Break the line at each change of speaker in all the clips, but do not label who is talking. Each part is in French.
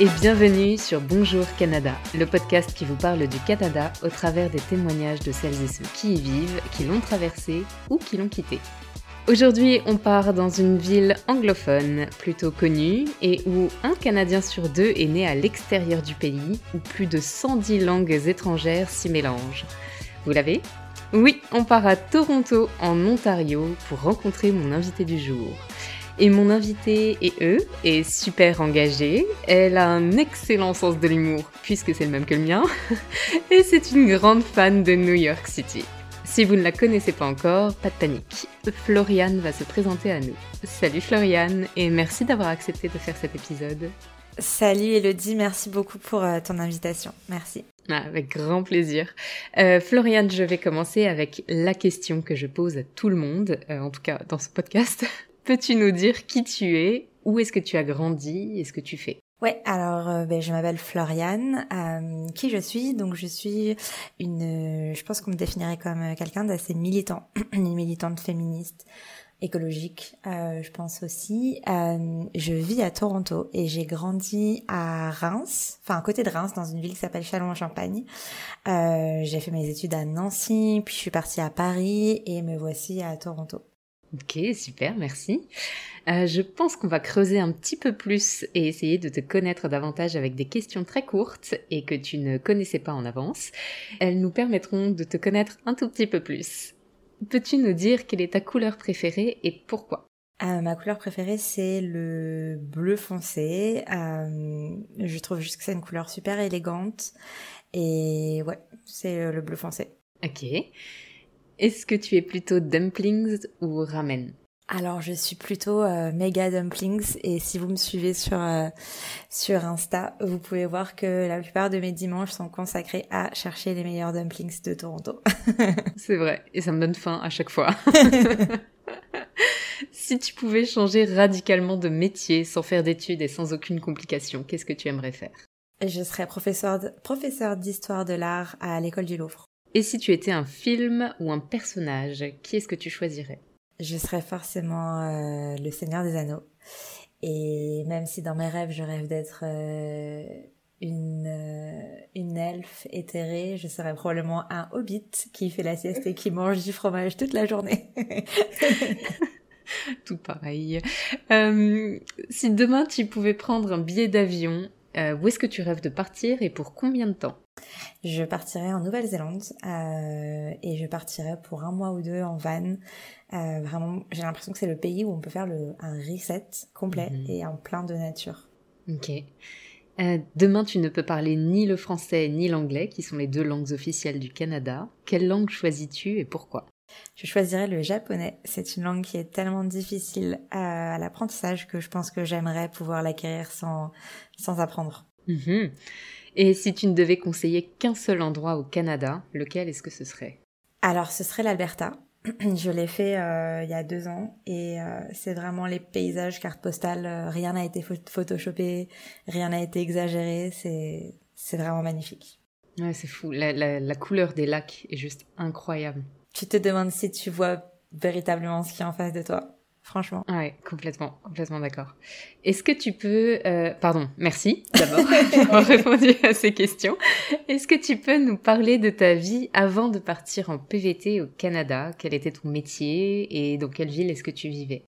et bienvenue sur Bonjour Canada, le podcast qui vous parle du Canada au travers des témoignages de celles et ceux qui y vivent, qui l'ont traversé ou qui l'ont quitté. Aujourd'hui, on part dans une ville anglophone, plutôt connue, et où un Canadien sur deux est né à l'extérieur du pays, où plus de 110 langues étrangères s'y mélangent. Vous l'avez? Oui, on part à Toronto, en Ontario, pour rencontrer mon invité du jour. Et mon invité est eux, est super engagée, elle a un excellent sens de l'humour, puisque c'est le même que le mien, et c'est une grande fan de New York City. Si vous ne la connaissez pas encore, pas de panique. Floriane va se présenter à nous. Salut Floriane, et merci d'avoir accepté de faire cet épisode.
Salut Elodie, merci beaucoup pour euh, ton invitation. Merci.
Ah, avec grand plaisir. Euh, Floriane, je vais commencer avec la question que je pose à tout le monde, euh, en tout cas dans ce podcast. Peux-tu nous dire qui tu es Où est-ce que tu as grandi et ce que tu fais?
Ouais, alors euh, ben, je m'appelle Floriane. Euh, qui je suis? Donc je suis une, je pense qu'on me définirait comme quelqu'un d'assez militant, une militante féministe, écologique, euh, je pense aussi. Euh, je vis à Toronto et j'ai grandi à Reims, enfin à côté de Reims, dans une ville qui s'appelle Châlons-en-Champagne. Euh, j'ai fait mes études à Nancy, puis je suis partie à Paris et me voici à Toronto.
Ok, super, merci. Euh, je pense qu'on va creuser un petit peu plus et essayer de te connaître davantage avec des questions très courtes et que tu ne connaissais pas en avance. Elles nous permettront de te connaître un tout petit peu plus. Peux-tu nous dire quelle est ta couleur préférée et pourquoi?
Euh, ma couleur préférée, c'est le bleu foncé. Euh, je trouve juste que c'est une couleur super élégante. Et ouais, c'est le bleu foncé.
Ok. Est-ce que tu es plutôt dumplings ou ramen?
Alors je suis plutôt euh, méga dumplings et si vous me suivez sur euh, sur Insta, vous pouvez voir que la plupart de mes dimanches sont consacrés à chercher les meilleurs dumplings de Toronto.
C'est vrai et ça me donne faim à chaque fois. si tu pouvais changer radicalement de métier sans faire d'études et sans aucune complication, qu'est-ce que tu aimerais faire?
Je serais professeur professeur d'histoire de l'art à l'école du Louvre.
Et si tu étais un film ou un personnage, qui est-ce que tu choisirais?
Je serais forcément euh, le Seigneur des Anneaux. Et même si dans mes rêves, je rêve d'être euh, une, euh, une elfe éthérée, je serais probablement un hobbit qui fait la sieste et qui mange du fromage toute la journée.
Tout pareil. Si demain tu pouvais prendre un billet d'avion, euh, où est-ce que tu rêves de partir et pour combien de temps?
Je partirai en Nouvelle-Zélande euh, et je partirai pour un mois ou deux en van. Euh, vraiment, j'ai l'impression que c'est le pays où on peut faire le, un reset complet
Mhm.
et en plein de nature.
Ok. Demain, tu ne peux parler ni le français ni l'anglais, qui sont les deux langues officielles du Canada. Quelle langue choisis-tu et pourquoi?
Je choisirais le japonais. C'est une langue qui est tellement difficile à, à l'apprentissage que je pense que j'aimerais pouvoir l'acquérir sans, sans apprendre.
Mhm. Et si tu ne devais conseiller qu'un seul endroit au Canada, lequel est-ce que ce serait?
Alors, ce serait l'Alberta. Je l'ai fait euh, il y a deux ans et euh, c'est vraiment les paysages cartes postales. euh, rien n'a été pho- photoshopé, rien n'a été exagéré. C'est c'est vraiment magnifique.
Ouais, c'est fou. La, la- la couleur des lacs est juste incroyable.
Tu te demandes si tu vois véritablement ce qui est en face de toi. Franchement.
Ouais, complètement, complètement d'accord. Est-ce que tu peux, euh, pardon, merci d'abord d'avoir répondu à ces questions. Est-ce que tu peux nous parler de ta vie avant de partir en PVT au Canada? Quel était ton métier et dans quelle ville est-ce que tu vivais?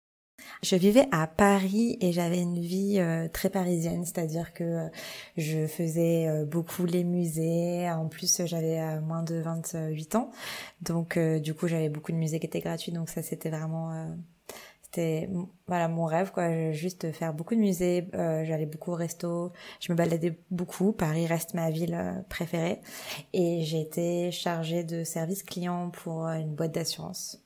Je vivais à Paris et j'avais une vie euh, très parisienne, c'est-à-dire que euh, je faisais euh, beaucoup les musées. En plus, j'avais euh, moins de 28 ans, donc euh, du coup, j'avais beaucoup de musées qui étaient gratuits. Donc ça, c'était vraiment, c'était voilà mon rêve, quoi. Juste faire beaucoup de musées. J'allais beaucoup au resto. Je me baladais beaucoup. Paris reste ma ville préférée et été chargée de service client pour une boîte d'assurance.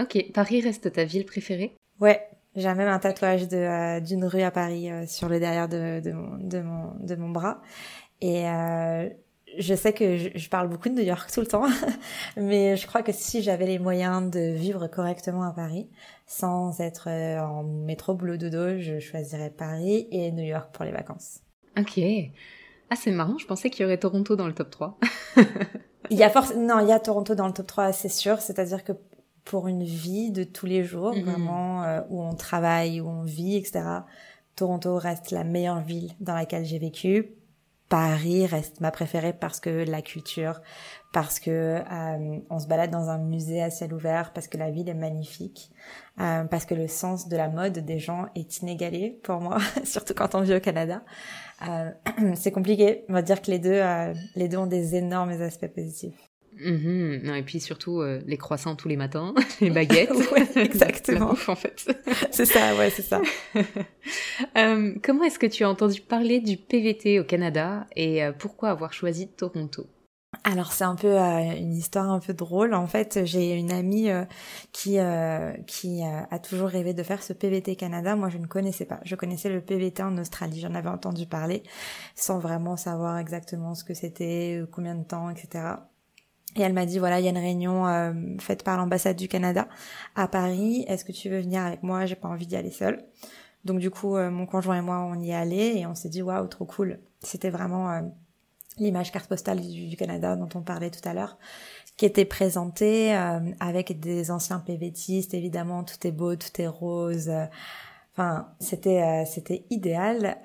Ok, Paris reste ta ville préférée?
Ouais, j'ai même un tatouage de euh, d'une rue à Paris euh, sur le derrière de, de, mon, de, mon, de mon bras. Et euh, je sais que je, je parle beaucoup de New York tout le temps, mais je crois que si j'avais les moyens de vivre correctement à Paris, sans être euh, en métro boulot dodo, je choisirais Paris et New York pour les vacances.
Ok. Ah, c'est marrant, je pensais qu'il y aurait Toronto dans le top 3.
Il y a force, non, il y a Toronto dans le top 3, c'est sûr. C'est-à-dire que pour une vie de tous les jours,
Mhm.
vraiment, euh, où on travaille, où on vit, etc., Toronto reste la meilleure ville dans laquelle j'ai vécu. Paris reste ma préférée parce que la culture, parce que euh, on se balade dans un musée à ciel ouvert, parce que la ville est magnifique, euh, parce que le sens de la mode des gens est inégalé pour moi, surtout quand on vit au Canada. Euh, c'est compliqué. On va dire que les deux, les deux ont des énormes aspects positifs.
Mhm. non, et puis surtout euh, les croissants tous les matins, les baguettes.
exactement.
en fait.
c'est ça, ouais, c'est ça.
Euh, comment est-ce que tu as entendu parler du PVT au Canada et euh, pourquoi avoir choisi Toronto?
Alors c'est un peu une histoire un peu drôle. En fait, j'ai une amie qui qui a toujours rêvé de faire ce PVT Canada. Moi, je ne connaissais pas. Je connaissais le PVT en Australie. J'en avais entendu parler sans vraiment savoir exactement ce que c'était, combien de temps, etc. Et elle m'a dit voilà, il y a une réunion euh, faite par l'ambassade du Canada à Paris. Est-ce que tu veux venir avec moi? J'ai pas envie d'y aller seule. Donc du coup, euh, mon conjoint et moi, on y est et on s'est dit waouh, trop cool. C'était vraiment euh, l'image carte postale du, Canada dont on parlait tout à l'heure, qui était présentée avec des anciens PVTistes. Évidemment, tout est beau, tout est rose. Enfin, c'était c'était idéal.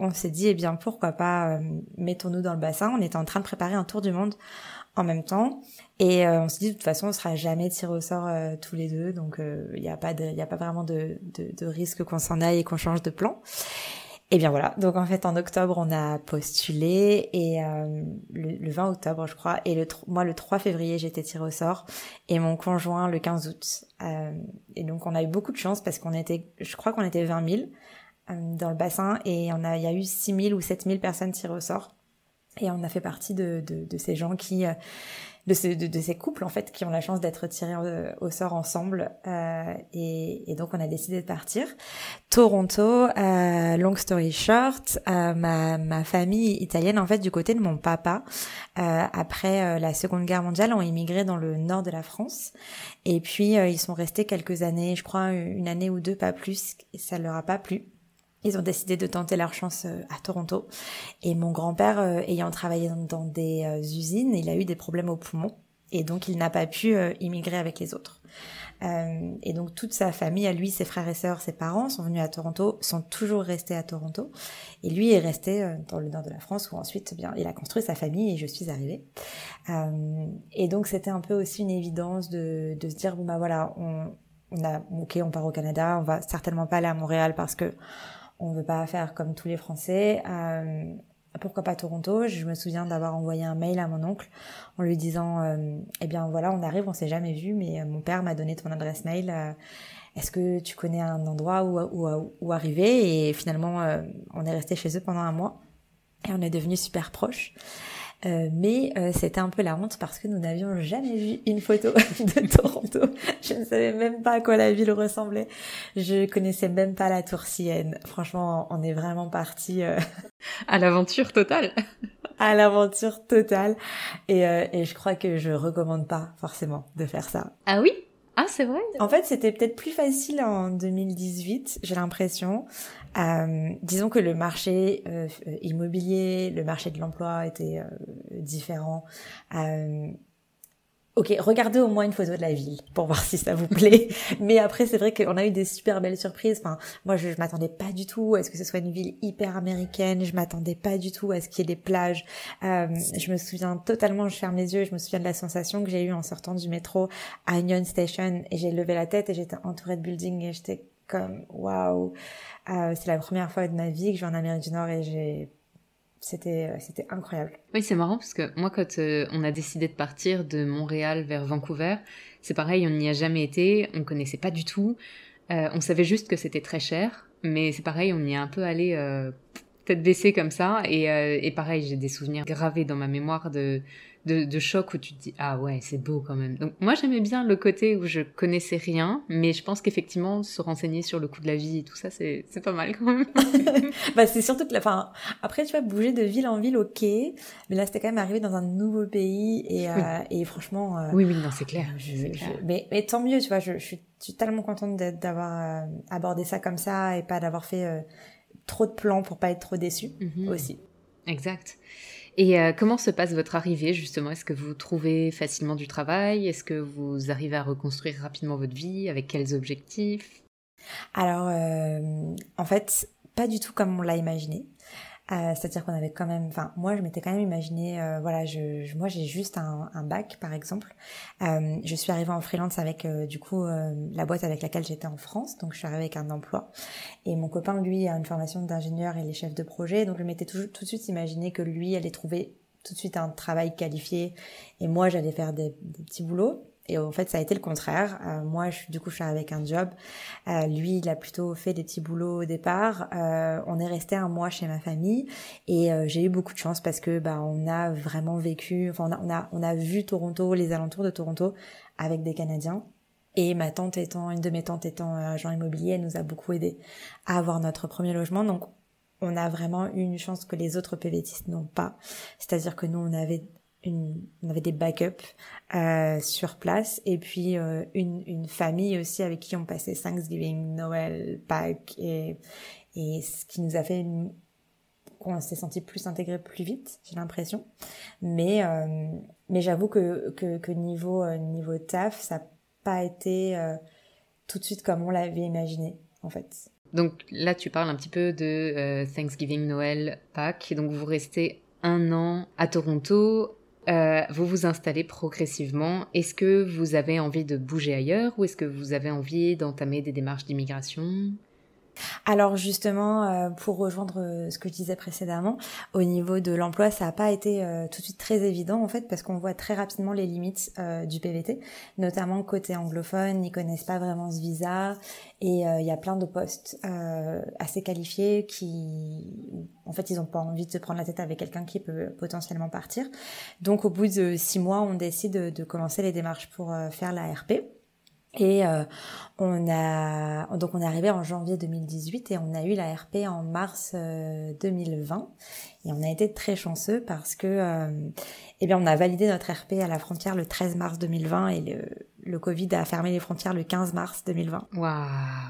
on s'est dit eh bien pourquoi pas mettons-nous dans le bassin. On était en train de préparer un tour du monde en même temps. Et euh, on se dit de toute façon, on sera jamais tiré au sort euh, tous les deux, donc il euh, n'y a pas il a pas vraiment de, de, de risque qu'on s'en aille et qu'on change de plan. Et bien voilà. Donc en fait, en octobre, on a postulé et le, 20 octobre, je crois, et le moi le 3 février, j'étais tiré au sort et mon conjoint le 15 août. et donc on a eu beaucoup de chance parce qu'on était, je crois qu'on était 20 000 dans le bassin et on a, il y a eu 6 000 ou 7 000 personnes tirées au sort. Et on a fait partie de, de, de ces gens qui, euh, de, de, ces couples en fait, qui ont la chance d'être tirés euh, au, sort ensemble. Euh, et, et, donc on a décidé de partir. Toronto, euh, long story short, euh, ma, ma famille italienne en fait du côté de mon papa, après la Seconde Guerre mondiale, ont immigré dans le nord de la France. Et puis ils sont restés quelques années, je crois une année ou deux, pas plus. Et ça leur a pas plu. Ils ont décidé de tenter leur chance euh, à Toronto. Et mon grand-père, euh, ayant travaillé dans des euh, usines, il a eu des problèmes au poumon. Et donc, il n'a pas pu immigrer avec les autres. et donc, toute sa famille, à lui, ses frères et sœurs, ses parents, sont venus à Toronto, sont toujours restés à Toronto. Et lui est resté dans le nord de la France, où ensuite, bien, il a construit sa famille et je suis arrivée. et donc, c'était un peu aussi une évidence de, de se dire, bon, bah voilà, on, on a, ok, on part au Canada, on va certainement pas aller à Montréal parce que on veut pas faire comme tous les Français. Euh, pourquoi pas Toronto? Je me souviens d'avoir envoyé un mail à mon oncle en lui disant euh, eh bien voilà on arrive on s'est jamais vu mais euh, mon père m'a donné ton adresse mail est-ce que tu connais un endroit où, où, où arriver? Et finalement on est resté chez eux pendant un mois et on est devenus super proches euh, mais euh, c'était un peu la honte parce que nous n'avions jamais vu une photo de Toronto. Je ne savais même pas à quoi la ville ressemblait. Je connaissais même pas la tour Sienne. Franchement, on est vraiment parti euh,
à l'aventure totale.
à l'aventure totale. Et, et je crois que je recommande pas forcément de faire ça.
Ah oui? Ah, c'est vrai?
En fait, c'était peut-être plus facile en 2018, j'ai l'impression. Euh, disons que le marché euh, immobilier, le marché de l'emploi était euh, différent. Euh, Ok, regardez au moins une photo de la ville pour voir si ça vous plaît. Mais après, c'est vrai qu'on a eu des super belles surprises. Enfin, moi, je, je m'attendais pas du tout à ce que ce soit une ville hyper américaine. Je m'attendais pas du tout à ce qu'il y ait des plages. Euh, je me souviens totalement, je ferme les yeux, je me souviens de la sensation que j'ai eue en sortant du métro à Union Station et j'ai levé la tête et j'étais entourée de buildings et j'étais comme waouh. Euh, c'est la première fois de ma vie que je vais en Amérique du Nord et j'ai c'était euh, c'était incroyable.
Oui, c'est marrant parce que moi quand euh, on a décidé de partir de Montréal vers Vancouver, c'est pareil, on n'y a jamais été, on connaissait pas du tout. On savait juste que c'était très cher, mais c'est pareil, on y est un peu allé tête baissée comme ça et, et pareil, j'ai des souvenirs gravés dans ma mémoire de de, de, choc où tu te dis ah ouais c'est beau quand même. Donc moi j'aimais bien le côté où je connaissais rien, mais je pense qu'effectivement se renseigner sur le coût de la vie et tout ça c'est c'est pas mal quand même.
bah c'est surtout que la fin après tu vas bouger de ville en ville ok, mais là c'était quand même arrivé dans un nouveau pays et euh, et franchement.
Euh, oui oui non c'est clair.
mais mais tant mieux tu vois je, je suis, tellement contente d'avoir euh, abordé ça comme ça et pas d'avoir fait trop de plans pour pas être trop déçue mhm. aussi.
Exact. Et euh, comment se passe votre arrivée justement? Est-ce que vous trouvez facilement du travail? Est-ce que vous arrivez à reconstruire rapidement votre vie? Avec quels objectifs?
Alors, euh, en fait, pas du tout comme on l'a imaginé. Euh, c'est-à-dire qu'on avait quand même, enfin moi je m'étais quand même imaginé, euh, voilà, je, moi j'ai juste un, un, bac par exemple. Euh, je suis arrivée en freelance avec euh, du coup la boîte avec laquelle j'étais en France, donc je suis arrivée avec un emploi. Et mon copain lui a une formation d'ingénieur et les chefs de projet, donc je m'étais tout, tout de suite imaginé que lui allait trouver tout de suite un travail qualifié et moi j'allais faire des, des petits boulots. Et en fait, ça a été le contraire. Euh, moi, je, du coup, je suis avec un job. Euh, lui, il a plutôt fait des petits boulots au départ. Euh, on est resté un mois chez ma famille et euh, j'ai eu beaucoup de chance parce que bah on a vraiment vécu. Enfin, on a, on a on a vu Toronto, les alentours de Toronto, avec des Canadiens. Et ma tante étant une de mes tantes étant agent immobilier, elle nous a beaucoup aidé à avoir notre premier logement. Donc on a vraiment eu une chance que les autres PVTistes n'ont pas. C'est-à-dire que nous, on avait une, on avait des backups euh, sur place et puis euh, une, une famille aussi avec qui on passait Thanksgiving, Noël, Pâques et, et ce qui nous a fait qu'on s'est senti plus intégré plus vite, j'ai l'impression. Mais euh, mais j'avoue que, que, que niveau euh, niveau taf, ça n'a pas été euh, tout de suite comme on l'avait imaginé en fait.
Donc là, tu parles un petit peu de Thanksgiving, Noël, Pâques. Donc vous restez un an à Toronto euh, vous vous installez progressivement. Est-ce que vous avez envie de bouger ailleurs ou est-ce que vous avez envie d'entamer des démarches d'immigration?
Alors justement, euh, pour rejoindre euh, ce que je disais précédemment, au niveau de l'emploi, ça n'a pas été euh, tout de suite très évident en fait, parce qu'on voit très rapidement les limites du PVT, notamment côté anglophone, ils connaissent pas vraiment ce visa, et il y a plein de postes assez qualifiés qui, en fait, ils n'ont pas envie de se prendre la tête avec quelqu'un qui peut potentiellement partir. Donc au bout de six mois, on décide de commencer les démarches pour faire la RP. Et on a donc on est arrivé en janvier 2018 et on a eu la RP en mars 2020 euh, et on a été très chanceux parce que euh, eh bien on a validé notre RP à la frontière le 13 mars 2020 et le, le Covid a fermé les frontières le 15 mars 2020.
Waouh.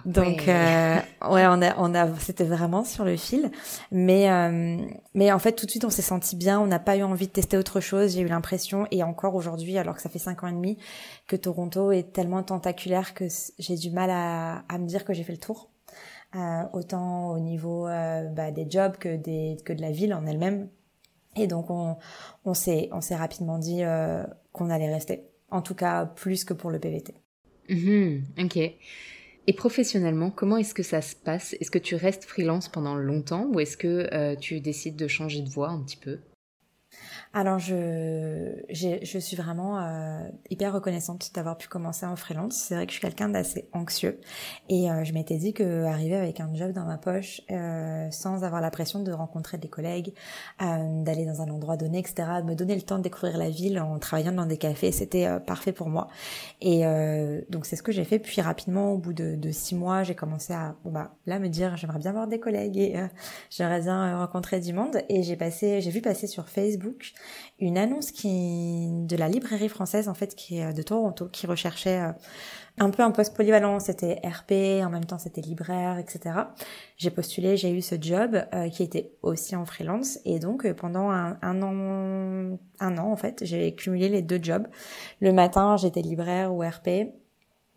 Donc euh, ouais, on a on a c'était vraiment sur le fil, mais euh, mais en fait tout de suite on s'est senti bien, on n'a pas eu envie de tester autre chose, j'ai eu l'impression et encore aujourd'hui alors que ça fait cinq ans et demi que Toronto est tellement tentaculaire que j'ai du mal à, me dire que j'ai fait le tour. Euh, autant au niveau euh, bah, des jobs que de la ville en elle-même. Et donc on s'est rapidement dit euh, qu'on allait rester en tout cas plus que pour le PVT.
Mmh, ok. Et professionnellement, comment est-ce que ça se passe? Est-ce que tu restes freelance pendant longtemps ou est-ce que tu décides de changer de voie un petit peu?
Alors je je suis vraiment euh, hyper reconnaissante d'avoir pu commencer en freelance. C'est vrai que je suis quelqu'un d'assez anxieux et euh, je m'étais dit que arriver avec un job dans ma poche euh, sans avoir la pression de rencontrer des collègues, euh, d'aller dans un endroit donné, etc., me donner le temps de découvrir la ville en travaillant dans des cafés, c'était euh, parfait pour moi. Et donc c'est ce que j'ai fait. Puis rapidement, au bout de, de six mois, j'ai commencé à bah là me dire j'aimerais bien voir des collègues et j'aimerais bien rencontrer du monde. Et j'ai passé, j'ai vu passer sur Facebook une annonce qui de la librairie française en fait qui est euh, de Toronto qui recherchait euh, un peu un poste polyvalent. C'était RP en même temps c'était libraire etc j'ai postulé j'ai eu ce job euh, qui était aussi en freelance. Et donc pendant un, un, an un an en fait j'ai cumulé les deux jobs. Le matin j'étais libraire ou RP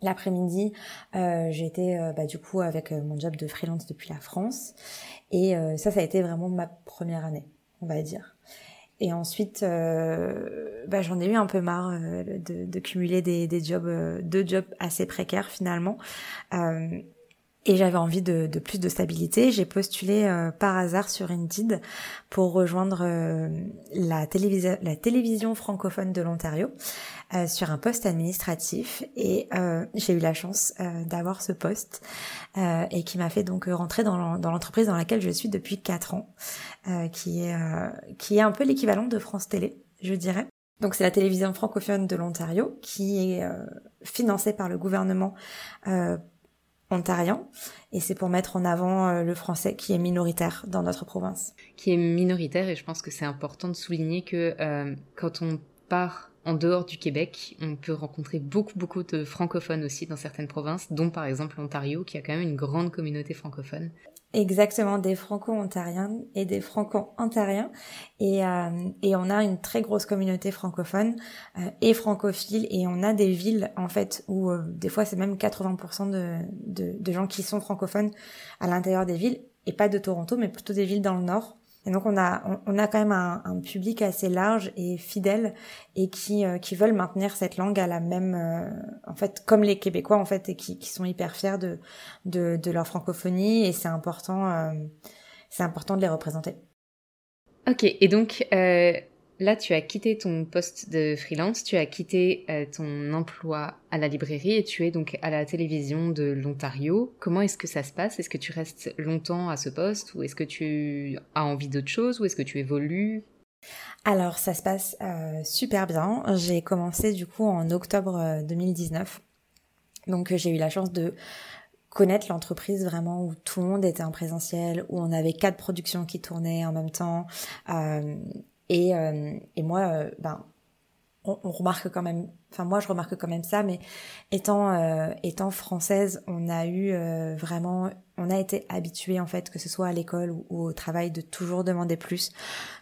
L'après-midi, euh, j'étais bah, du coup avec mon job de freelance depuis la France. Et ça, ça a été vraiment ma première année, on va dire. Et ensuite, euh, bah, j'en ai eu un peu marre euh, de, cumuler des, jobs, euh, deux jobs assez précaires finalement. Euh, et j'avais envie de, de, plus de stabilité. J'ai postulé euh, par hasard sur Indeed pour rejoindre euh, la, la télévision francophone de l'Ontario euh, sur un poste administratif. Et j'ai eu la chance d'avoir ce poste et qui m'a fait donc rentrer dans l'entreprise dans laquelle je suis depuis quatre ans, qui est qui est un peu l'équivalent de France Télé, je dirais. Donc c'est la télévision francophone de l'Ontario qui est financée par le gouvernement ontarien et c'est pour mettre en avant euh, le français qui est minoritaire dans notre province.
Qui est minoritaire et je pense que c'est important de souligner que euh, quand on part en dehors du Québec, on peut rencontrer beaucoup beaucoup de francophones aussi dans certaines provinces, dont par exemple l'Ontario qui a quand même une grande communauté francophone.
Exactement, des franco-ontariens et des franco-ontariens. Et, euh, et on a une très grosse communauté francophone euh, et francophile. Et on a des villes, en fait, où euh, des fois c'est même 80% de, de, de, gens qui sont francophones à l'intérieur des villes. et pas de Toronto, mais plutôt des villes dans le nord. Et donc on a on, a quand même un, public assez large et fidèle et qui euh, qui veulent maintenir cette langue à la même euh, en fait comme les Québécois en fait et qui, qui sont hyper fiers de de, de leur francophonie et c'est important euh, c'est important de les représenter.
Ok et donc Là, tu as quitté ton poste de freelance, tu as quitté euh, ton emploi à la librairie et tu es donc à la télévision de l'Ontario. Comment est-ce que ça se passe? Est-ce que tu restes longtemps à ce poste ou est-ce que tu as envie d'autre chose ou est-ce que tu évolues?
Alors, ça se passe euh, super bien. J'ai commencé du coup en octobre 2019. Euh, donc, j'ai eu la chance de connaître l'entreprise vraiment où tout le monde était en présentiel, où on avait quatre productions qui tournaient en même temps. Et, euh, et moi, euh, ben, on, on, remarque quand même, enfin moi je remarque quand même ça, mais étant euh, étant française, on a eu vraiment, on a été habitué en fait, que ce soit à l'école ou, au travail, de toujours demander plus,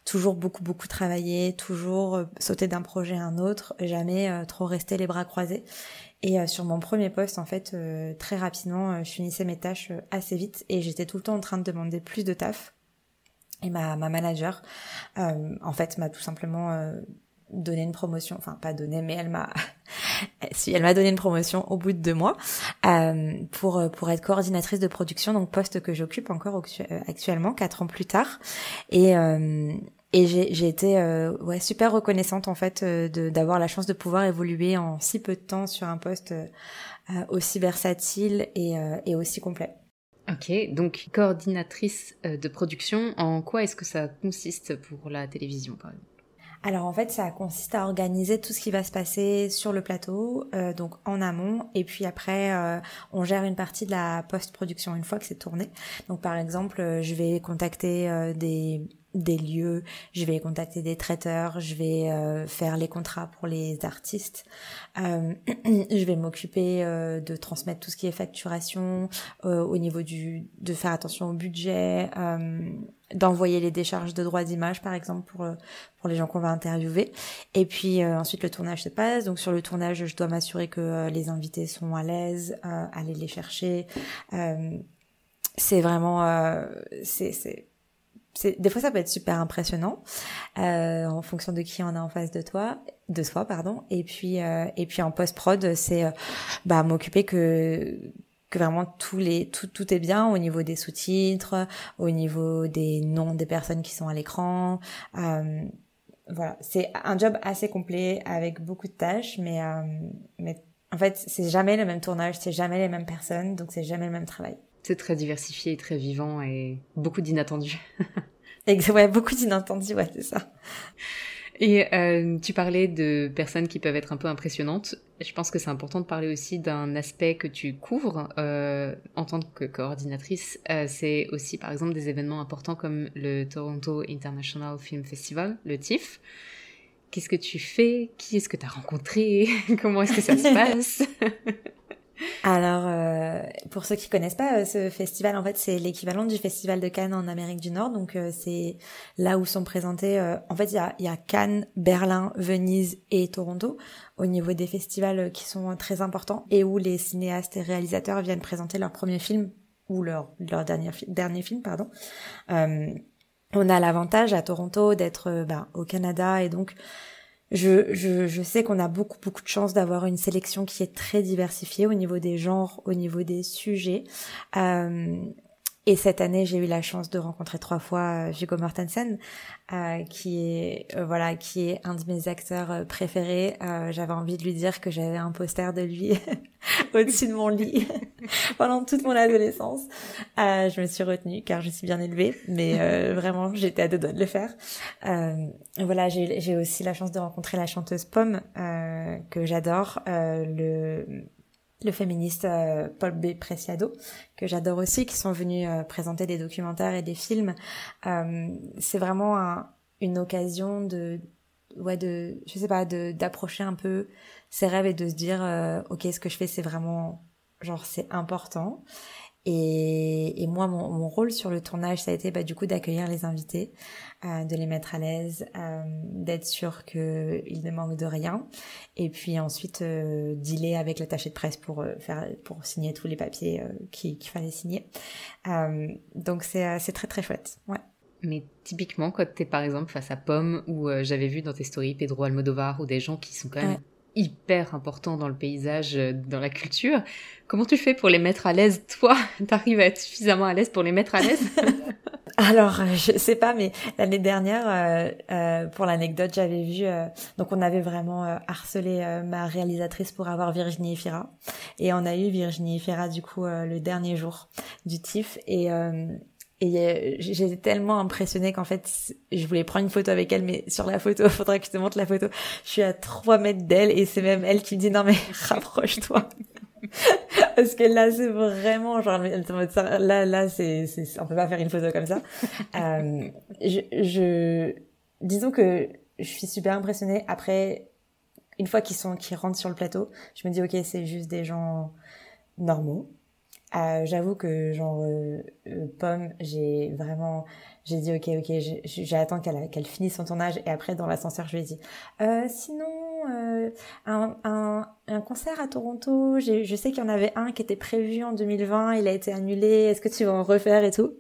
toujours beaucoup beaucoup travailler, toujours sauter d'un projet à un autre, jamais trop rester les bras croisés. Et sur mon premier poste, en fait, très rapidement, je finissais mes tâches assez vite et j'étais tout le temps en train de demander plus de taf et ma, ma manager, euh, en fait, m'a tout simplement euh, donné une promotion. Enfin, pas donné, mais elle m'a, si elle m'a donné une promotion au bout de deux mois euh, pour pour être coordinatrice de production, donc poste que j'occupe encore euh, actuellement, quatre ans plus tard. Et euh, et j'ai, été euh, ouais super reconnaissante en fait de, d'avoir la chance de pouvoir évoluer en si peu de temps sur un poste aussi versatile et, et aussi complet.
Ok, donc coordinatrice euh, de production, en quoi est-ce que ça consiste pour la télévision par exemple?
Alors en fait, ça consiste à organiser tout ce qui va se passer sur le plateau, euh, donc en amont, et puis après, euh, on gère une partie de la post-production une fois que c'est tourné. Donc par exemple, je vais contacter des des lieux, je vais contacter des traiteurs, je vais euh, faire les contrats pour les artistes, euh, je vais m'occuper euh, de transmettre tout ce qui est facturation au niveau du de faire attention au budget, d'envoyer les décharges de droits d'image par exemple pour pour les gens qu'on va interviewer. Et puis ensuite le tournage se passe. Donc sur le tournage je dois m'assurer que les invités sont à l'aise aller les chercher. C'est vraiment c'est c'est des fois ça peut être super impressionnant euh, en fonction de qui on a en face de toi de soi pardon. Et puis euh, et puis en post prod c'est euh, bah m'occuper que que vraiment tous les tout tout est bien au niveau des sous-titres au niveau des noms des personnes qui sont à l'écran. Euh, voilà. C'est un job assez complet avec beaucoup de tâches mais euh, mais en fait c'est jamais le même tournage c'est jamais les mêmes personnes donc c'est jamais le même travail
c'est très diversifié, très vivant et beaucoup d'inattendus.
ouais, beaucoup d'inattendus, ouais, c'est ça.
Et euh, tu parlais de personnes qui peuvent être un peu impressionnantes. Je pense que c'est important de parler aussi d'un aspect que tu couvres euh, en tant que coordinatrice. Euh, c'est aussi par exemple des événements importants comme le Toronto International Film Festival, le TIFF. Qu'est-ce que tu fais? Qui est-ce que tu as rencontré? Comment est-ce que ça se passe?
Alors, euh, pour ceux qui connaissent pas, euh, ce festival, en fait, c'est l'équivalent du festival de Cannes en Amérique du Nord. Donc, euh, c'est là où sont présentés. en fait, il y a, y a, Cannes, Berlin, Venise et Toronto au niveau des festivals qui sont très importants et où les cinéastes et réalisateurs viennent présenter leur premier film ou leur leur dernier dernier film, pardon. on a l'avantage à Toronto d'être bah, au Canada et donc je, je, sais qu'on a beaucoup beaucoup de chance d'avoir une sélection qui est très diversifiée au niveau des genres, au niveau des sujets. Euh, et cette année, j'ai eu la chance de rencontrer trois fois euh, Viggo Mortensen, euh, qui est euh, voilà, qui est un de mes acteurs euh, préférés. j'avais envie de lui dire que j'avais un poster de lui au-dessus de mon lit pendant toute mon adolescence. je me suis retenue car je suis bien élevée, mais vraiment, j'étais à deux doigts de le faire. voilà, j'ai aussi la chance de rencontrer la chanteuse Pomme que j'adore. le le féministe euh, Paul B. Preciado, que j'adore aussi, qui sont venus euh, présenter des documentaires et des films. Euh, c'est vraiment une occasion de, ouais, de, je sais pas, d'approcher un peu ses rêves et de se dire, ok, ce que je fais, c'est vraiment, genre, c'est important. Et, et moi, mon, mon, rôle sur le tournage, ça a été bah, du coup d'accueillir les invités, euh, de les mettre à l'aise, euh, d'être sûr qu'ils ne manquent de rien, et puis ensuite euh, dealer avec l'attaché de presse pour euh, faire pour signer tous les papiers euh, qu'il fallait signer. Euh, donc c'est très très chouette. Ouais.
Mais typiquement, quand tu es par exemple face à Pomme, ou j'avais vu dans tes stories Pedro Almodovar, ou des gens qui sont quand même hyper importants dans le paysage, dans la culture, comment tu fais pour les mettre à l'aise Toi, t'arrives à être suffisamment à l'aise pour les mettre à l'aise?
Alors, je sais pas, mais l'année dernière, euh, euh, pour l'anecdote, j'avais vu, euh, donc on avait vraiment harcelé ma réalisatrice pour avoir Virginie Efira, et on a eu Virginie Efira du coup le dernier jour du TIFF, et et j'étais tellement impressionnée qu'en fait, je voulais prendre une photo avec elle, mais sur la photo, faudrait que je te montre la photo. Je suis à 3 mètres d'elle et c'est même elle qui me dit non mais rapproche-toi. Parce que là, c'est vraiment genre là, là, c'est, c'est, on peut pas faire une photo comme ça. euh, je, je, disons que je suis super impressionnée. Après, une fois qu'ils sont, qu'ils rentrent sur le plateau, je me dis ok, c'est juste des gens normaux. Euh, j'avoue que genre euh, euh, Pomme, j'ai vraiment j'ai dit ok ok j'attends qu'elle qu'elle finisse son tournage et après dans l'ascenseur je lui ai dit euh, sinon euh, un, un, un, concert à Toronto je sais qu'il y en avait un qui était prévu en 2020 il a été annulé est-ce que tu vas en refaire et tout?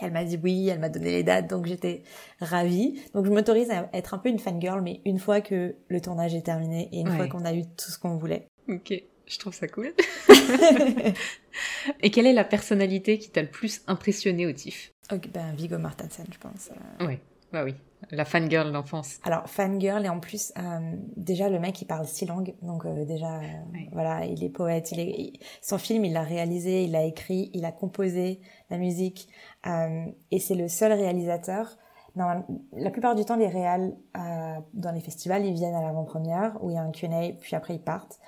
Et elle m'a dit oui elle m'a donné les dates donc j'étais ravie. Donc je m'autorise à être un peu une fangirl mais une fois que le tournage est terminé et une fois qu'on a eu tout ce qu'on voulait.
Ok je trouve ça cool. Et quelle est la personnalité qui t'a le plus impressionné au TIFF?
Ok, ben Viggo Mortensen, je pense.
Oui, bah oui. La fangirl d'enfance.
Alors, fangirl, et en plus, euh, déjà, le mec, il parle six langues. Donc, euh, déjà, euh, voilà, il est poète. Il est... Son film, il l'a réalisé, il l'a écrit, il a composé la musique. Euh, et c'est le seul réalisateur. Non, la plupart du temps, les réals, dans les festivals, ils viennent à l'avant-première, où il y a un Q&A, puis après, ils partent.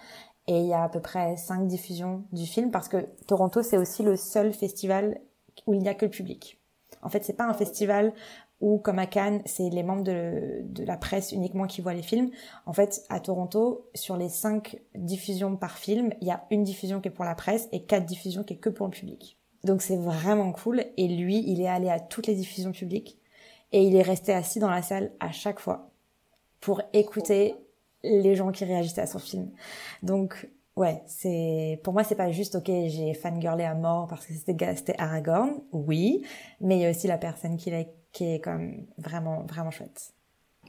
Et il y a à peu près cinq diffusions du film parce que Toronto, c'est aussi le seul festival où il n'y a que le public. En fait, c'est pas un festival où, comme à Cannes, c'est les membres de, la presse uniquement qui voient les films. En fait, à Toronto, sur les cinq diffusions par film, il y a une diffusion qui est pour la presse et quatre diffusions qui est que pour le public. Donc c'est vraiment cool. Et lui, il est allé à toutes les diffusions publiques et il est resté assis dans la salle à chaque fois pour écouter les gens qui réagissaient à son film. Donc ouais, c'est pour moi c'est pas juste ok j'ai fangirlé à mort parce que c'était c'était Aragorn, oui, mais il y a aussi la personne qui est qui est comme vraiment vraiment chouette.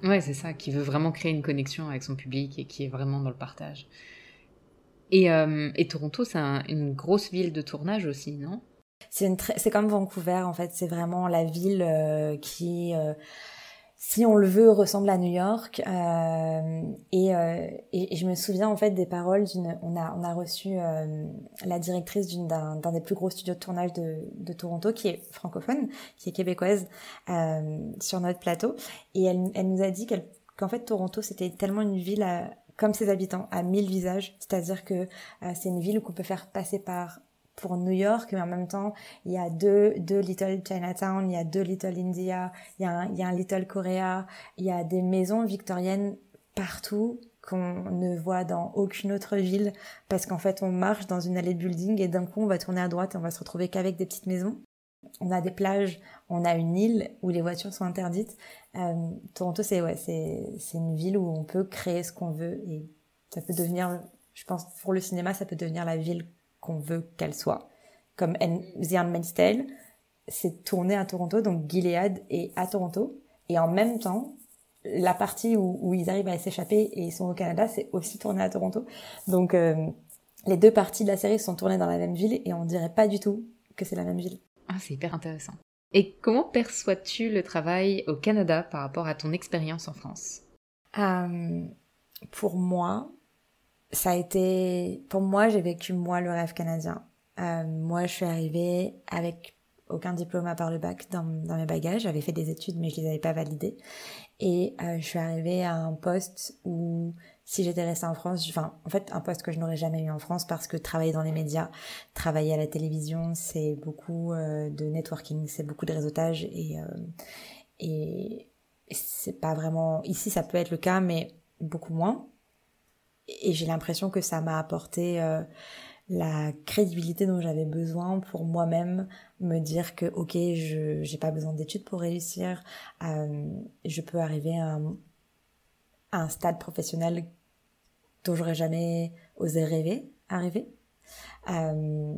Ouais, c'est ça, qui veut vraiment créer une connexion avec son public et qui est vraiment dans le partage. Et, euh, et Toronto, c'est une grosse ville de tournage aussi, non?
C'est c'est comme Vancouver en fait, c'est vraiment la ville euh, qui euh, si on le veut, ressemble à New York. Euh, et, euh, et, je me souviens en fait des paroles d'une. On a on a reçu euh, la directrice d'un des plus gros studios de tournage de, de Toronto, qui est francophone, qui est québécoise, euh, sur notre plateau, et elle, elle nous a dit qu'en fait Toronto c'était tellement une ville à, comme ses habitants à mille visages, c'est-à-dire que euh, c'est une ville où on peut faire passer par pour New York, mais en même temps, il y a deux, deux Little Chinatown, il y a deux Little India, il y a un, il y a un Little Korea, il y a des maisons victoriennes partout qu'on ne voit dans aucune autre ville parce qu'en fait on marche dans une allée de building et d'un coup on va tourner à droite et on va se retrouver qu'avec des petites maisons. On a des plages, on a une île où les voitures sont interdites. Euh, Toronto c'est ouais c'est une ville où on peut créer ce qu'on veut et ça peut devenir je pense pour le cinéma ça peut devenir la ville qu'on veut qu'elle soit. Comme The Handmaid's Tale, c'est tourné à Toronto, donc Gilead est à Toronto. Et en même temps, la partie où, où ils arrivent à s'échapper et ils sont au Canada, c'est aussi tourné à Toronto. Donc euh, les deux parties de la série sont tournées dans la même ville et on dirait pas du tout que c'est la même ville.
Ah, c'est hyper intéressant. Et comment perçois-tu le travail au Canada par rapport à ton expérience en France?
Euh, Pour moi, ça a été, pour moi, j'ai vécu moi le rêve canadien. Euh, moi, je suis arrivée avec aucun diplôme à part le bac dans, mes bagages. J'avais fait des études, mais je les avais pas validées. Et euh, je suis arrivée à un poste où, si j'étais restée en France, enfin, en fait, un poste que je n'aurais jamais eu en France parce que travailler dans les médias, travailler à la télévision, c'est beaucoup euh, de networking, c'est beaucoup de réseautage et euh, et c'est pas vraiment ici, ça peut être le cas, mais beaucoup moins et j'ai l'impression que ça m'a apporté euh, la crédibilité dont j'avais besoin pour moi-même me dire que ok je j'ai pas besoin d'études pour réussir euh, je peux arriver à un, à un stade professionnel dont j'aurais jamais osé rêver arriver. Euh,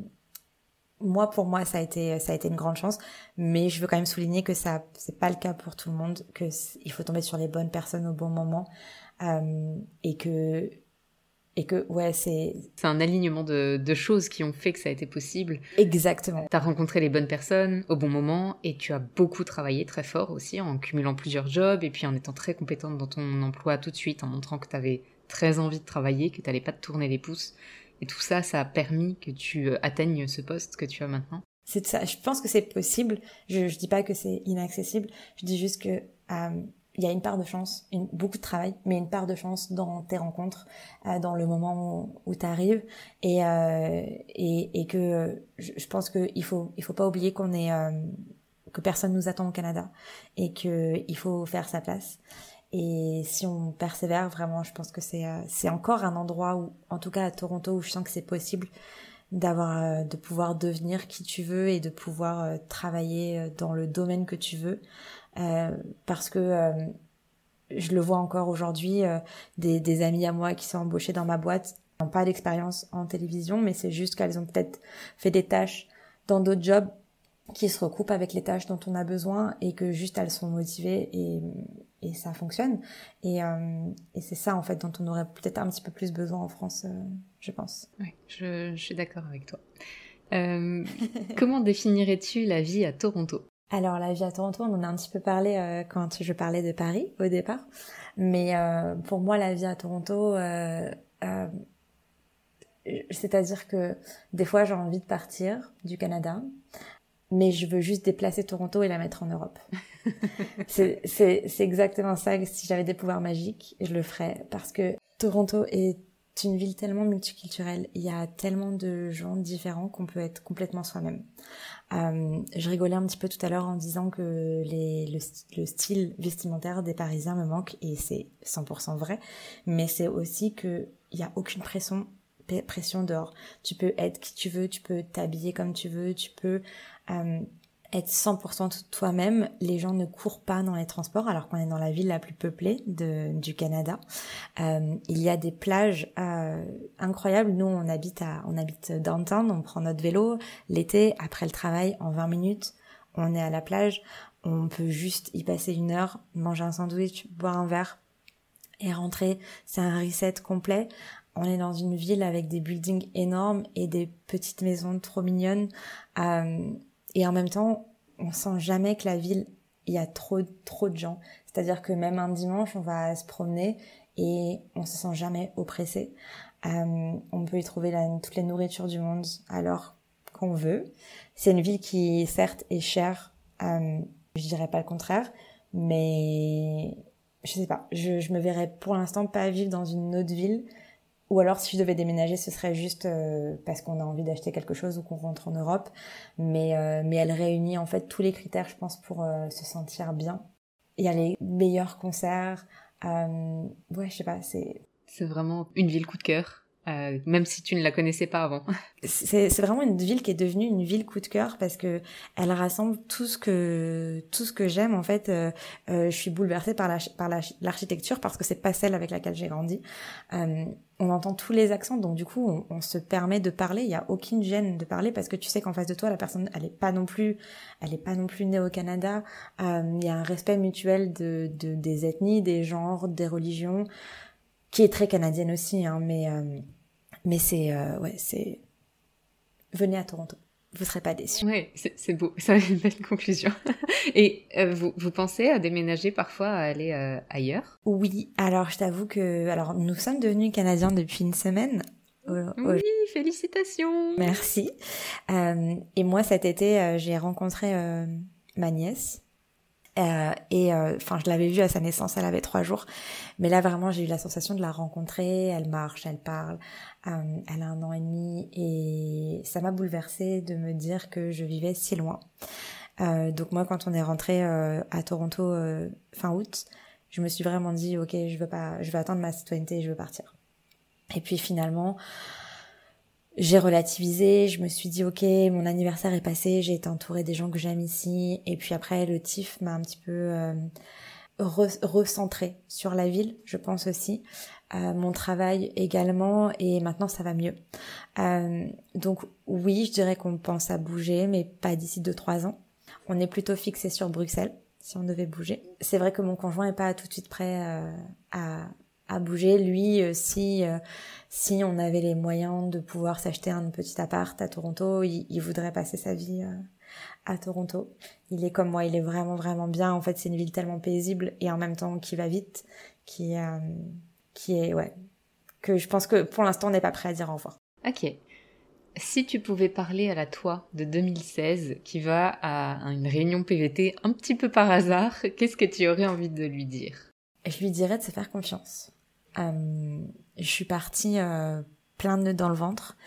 moi pour moi ça a été ça a été une grande chance mais je veux quand même souligner que ça c'est pas le cas pour tout le monde que il faut tomber sur les bonnes personnes au bon moment euh, et que et que ouais c'est
c'est un alignement de, de, choses qui ont fait que ça a été possible
exactement
tu as rencontré les bonnes personnes au bon moment et tu as beaucoup travaillé très fort aussi en cumulant plusieurs jobs et puis en étant très compétente dans ton emploi tout de suite en montrant que tu avais très envie de travailler que tu n'allais pas te tourner les pouces et tout ça, ça a permis que tu euh, atteignes ce poste que tu as maintenant
C'est ça. Je pense que c'est possible. Je, je dis pas que c'est inaccessible. Je dis juste que euh, il y a une part de chance, beaucoup de travail, mais une part de chance dans tes rencontres, euh, dans le moment où, tu arrives, et, euh, et, et que je, pense qu'il faut il faut pas oublier qu'on est euh, que personne nous attend au Canada et que il faut faire sa place. Et si on persévère, vraiment, je pense que c'est euh, c'est encore un endroit où, en tout cas à Toronto, où je sens que c'est possible d'avoir de pouvoir devenir qui tu veux et de pouvoir travailler dans le domaine que tu veux parce que je le vois encore aujourd'hui des, des amis à moi qui sont embauchés dans ma boîte n'ont pas d'expérience en télévision mais c'est juste qu'elles ont peut-être fait des tâches dans d'autres jobs qui se recoupent avec les tâches dont on a besoin et que juste elles sont motivées et, et ça fonctionne. Et, euh, et c'est ça en fait dont on aurait peut-être un petit peu plus besoin en France, euh, je pense.
Oui, je, je suis d'accord avec toi. Euh, comment définirais-tu la vie à Toronto?
Alors la vie à Toronto, on en a un petit peu parlé euh, quand je parlais de Paris au départ. Mais euh, pour moi, la vie à Toronto, c'est-à-dire que des fois j'ai envie de partir du Canada mais je veux juste déplacer Toronto et la mettre en Europe. c'est exactement ça. Si j'avais des pouvoirs magiques, je le ferais parce que Toronto est une ville tellement multiculturelle. Il y a tellement de gens différents qu'on peut être complètement soi-même. Euh, je rigolais un petit peu tout à l'heure en disant que le, le, style vestimentaire des Parisiens me manque et c'est 100% vrai. Mais c'est aussi que il a aucune pression pression dehors. Tu peux être qui tu veux, tu peux t'habiller comme tu veux, tu peux euh, être 100% toi-même. Les gens ne courent pas dans les transports alors qu'on est dans la ville la plus peuplée du Canada. Euh, il y a des plages euh, incroyables. Nous, on habite à, on habite downtown, on prend notre vélo l'été après le travail en 20 minutes. On est à la plage, on peut juste y passer une heure, manger un sandwich, boire un verre et rentrer. C'est un reset complet. On est dans une ville avec des buildings énormes et des petites maisons trop mignonnes. Euh, et en même temps, on sent jamais que la ville, il y a trop, trop de gens. C'est-à-dire que même un dimanche, on va se promener et on se sent jamais oppressé. Euh, on peut y trouver toutes les nourritures du monde alors qu'on veut. C'est une ville qui, certes, est chère. Euh, je dirais pas le contraire, mais je sais pas. Je, je me verrais pour l'instant pas vivre dans une autre ville ou alors, si je devais déménager, ce serait juste euh, parce qu'on a envie d'acheter quelque chose ou qu'on rentre en Europe. Mais, euh, mais elle réunit en fait tous les critères, je pense, pour euh, se sentir bien. Il y a les meilleurs concerts. ouais, je sais pas, c'est...
C'est vraiment une ville coup de cœur. Euh, même si tu ne la connaissais pas avant.
C'est vraiment une ville qui est devenue une ville coup de cœur parce que elle rassemble tout ce que tout ce que j'aime en fait. Euh, euh, je suis bouleversée par la par l'architecture parce que c'est pas celle avec laquelle j'ai grandi. Euh, on entend tous les accents donc du coup on, se permet de parler. Il y a aucune gêne de parler parce que tu sais qu'en face de toi la personne elle est pas non plus elle est pas non plus née au Canada. Euh, il y a un respect mutuel de, de des ethnies, des genres, des religions qui est très canadienne aussi, hein, mais mais c'est euh, ouais, c'est venez à Toronto. Vous serez pas déçus.
Oui, c'est beau. Ça une belle conclusion. Et euh, vous, vous pensez à déménager parfois, à aller euh, ailleurs?
Oui. Alors, je t'avoue que alors nous sommes devenus canadiens depuis une semaine.
Oui, félicitations.
Merci. et moi, cet été, j'ai rencontré ma nièce euh, et euh, enfin, je l'avais vue à sa naissance, elle avait trois jours. Mais là, vraiment, j'ai eu la sensation de la rencontrer. Elle marche, elle parle. Euh, elle a un an et demi. Et ça m'a bouleversée de me dire que je vivais si loin. donc moi, quand on est rentré à Toronto fin août, je me suis vraiment dit, ok, je veux pas, je veux attendre ma citoyenneté et je veux partir. Et puis finalement, j'ai relativisé, je me suis dit ok, mon anniversaire est passé, j'ai été entourée des gens que j'aime ici, et puis après le TIF m'a un petit peu euh, recentré sur la ville, je pense aussi, euh, mon travail également, et maintenant ça va mieux. Euh, donc oui, je dirais qu'on pense à bouger, mais pas d'ici deux trois ans. On est plutôt fixé sur Bruxelles si on devait bouger. C'est vrai que mon conjoint est pas tout de suite prêt euh, à, à bouger. Lui, euh, si euh, si on avait les moyens de pouvoir s'acheter un petit appart à Toronto, il, voudrait passer sa vie à Toronto. Il est comme moi, il est vraiment vraiment bien. En fait, c'est une ville tellement paisible et en même temps qui va vite, qui qui est ouais que je pense que pour l'instant on n'est pas prêt à dire au revoir.
Ok. Si tu pouvais parler à la toi de 2016 qui va à une réunion PVT un petit peu par hasard, qu'est-ce que tu aurais envie de lui dire?
Je lui dirais de se faire confiance. Euh, je suis partie euh, plein de nœuds dans le ventre,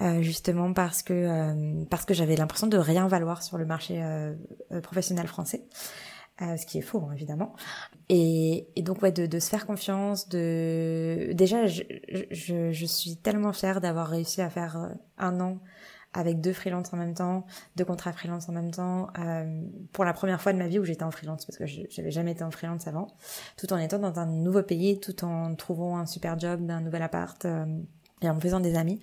euh, justement parce que euh, parce que j'avais l'impression de rien valoir sur le marché euh, professionnel français. Euh, ce qui est faux hein, évidemment. Et, et, donc ouais, de, de, se faire confiance, de déjà je, je, je suis tellement fière d'avoir réussi à faire euh, un an avec deux freelances en même temps, deux contrats freelance en même temps, euh, pour la première fois de ma vie où j'étais en freelance parce que j'avais jamais été en freelance avant, tout en étant dans un nouveau pays, tout en trouvant un super job, un nouvel appart euh, et en me faisant des amis.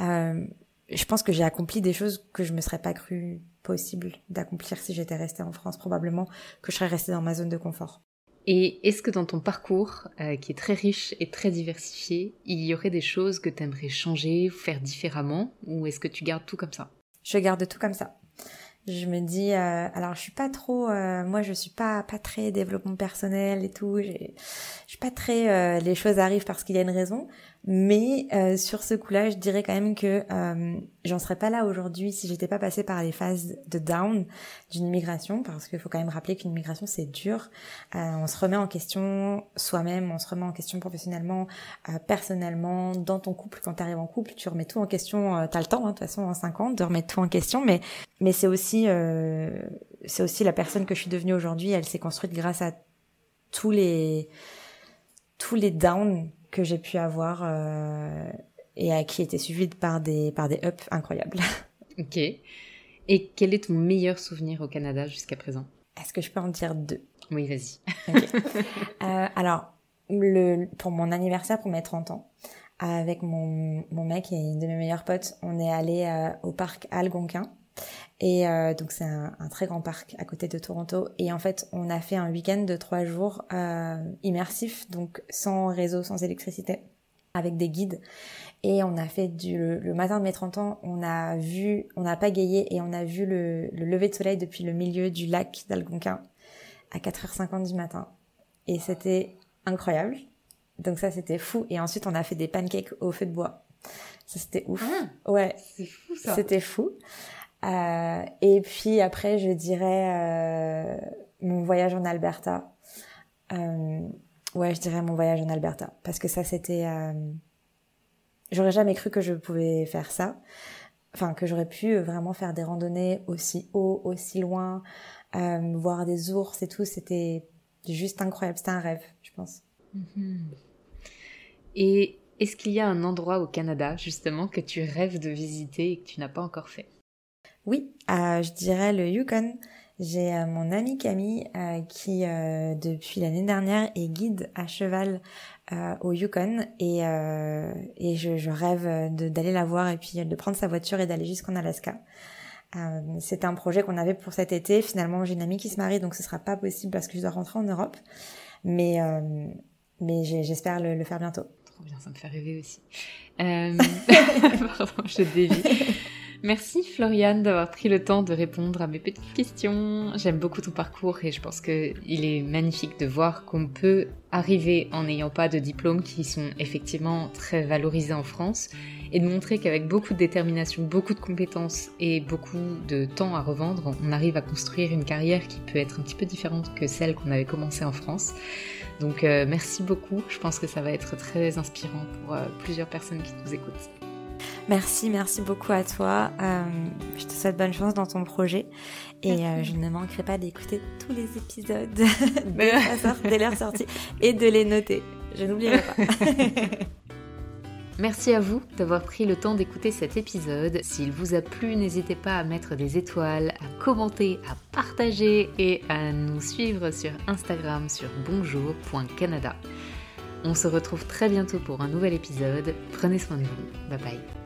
Euh, je pense que j'ai accompli des choses que je me serais pas cru possible d'accomplir si j'étais restée en France, probablement que je serais restée dans ma zone de confort.
Et est-ce que dans ton parcours, euh, qui est très riche et très diversifié, il y aurait des choses que tu aimerais changer, faire différemment, ou est-ce que tu gardes tout comme ça?
Je garde tout comme ça. Je me dis, euh, alors je suis pas trop, euh, moi je suis pas pas très développement personnel et tout. Je suis pas très, les choses arrivent parce qu'il y a une raison. Mais euh, sur ce coup-là, je dirais quand même que euh, j'en serais pas là aujourd'hui si j'étais pas passée par les phases de down d'une migration, parce qu'il faut quand même rappeler qu'une migration c'est dur. Euh, on se remet en question soi-même, on se remet en question professionnellement, euh, personnellement, dans ton couple. Quand tu arrives en couple, tu remets tout en question. Euh, T'as le temps, hein, de toute façon, en 5 ans, de remettre tout en question. Mais mais c'est aussi c'est aussi la personne que je suis devenue aujourd'hui. Elle s'est construite grâce à tous les tous les downs que j'ai pu avoir euh, et à qui était suivi par des par des ups incroyables.
Ok. Et quel est ton meilleur souvenir au Canada jusqu'à présent?
Est-ce que je peux en dire deux?
Oui, vas-y.
Okay. euh, alors, le, pour mon anniversaire, pour mes 30 ans, avec mon, mon mec et une de mes meilleures potes, on est allé euh, au parc Algonquin. Et euh, donc c'est un, un, très grand parc à côté de Toronto. Et en fait, on a fait un week-end de trois jours euh, immersif, donc sans réseau, sans électricité, avec des guides. Et on a fait du le, matin de mes 30 ans, on a vu, on a pagayé et on a vu le, le lever de soleil depuis le milieu du lac d'Algonquin à 4h50 du matin. Et c'était incroyable. Donc ça, c'était fou. Et ensuite, on a fait des pancakes au feu de bois. Ça, c'était ouf. Ah, ouais.
C'est fou, ça.
C'était fou. Euh, et puis après, je dirais euh, mon voyage en Alberta. Euh, ouais, je dirais mon voyage en Alberta. Parce que ça, c'était... Euh, j'aurais jamais cru que je pouvais faire ça. Enfin, que j'aurais pu vraiment faire des randonnées aussi haut, aussi loin, euh, voir des ours et tout. C'était juste incroyable. C'était un rêve, je pense.
Mm-hmm. Et est-ce qu'il y a un endroit au Canada, justement, que tu rêves de visiter et que tu n'as pas encore fait?
Oui, euh, je dirais le Yukon. J'ai euh, mon amie Camille euh, qui, euh, depuis l'année dernière, est guide à cheval au Yukon et, et je, rêve d'aller la voir et puis de prendre sa voiture et d'aller jusqu'en Alaska. C'était un projet qu'on avait pour cet été. Finalement, j'ai une amie qui se marie, donc ce sera pas possible parce que je dois rentrer en Europe. Mais, mais j'espère le, le, faire bientôt.
Trop bien, ça me fait rêver aussi. Pardon, je dévie. Merci Floriane d'avoir pris le temps de répondre à mes petites questions. J'aime beaucoup ton parcours et je pense qu'il est magnifique de voir qu'on peut arriver en n'ayant pas de diplômes qui sont effectivement très valorisés en France et de montrer qu'avec beaucoup de détermination, beaucoup de compétences et beaucoup de temps à revendre, on arrive à construire une carrière qui peut être un petit peu différente que celle qu'on avait commencé en France. Donc euh, merci beaucoup, je pense que ça va être très inspirant pour euh, plusieurs personnes qui nous écoutent.
Merci, merci beaucoup à toi. Euh, je te souhaite bonne chance dans ton projet et euh, je ne manquerai pas d'écouter tous les épisodes dès leur sortie et de les noter. Je n'oublierai pas.
Merci à vous d'avoir pris le temps d'écouter cet épisode. S'il vous a plu, n'hésitez pas à mettre des étoiles, à commenter, à partager et à nous suivre sur Instagram sur bonjour.canada. On se retrouve très bientôt pour un nouvel épisode. Prenez soin de vous. Bye bye.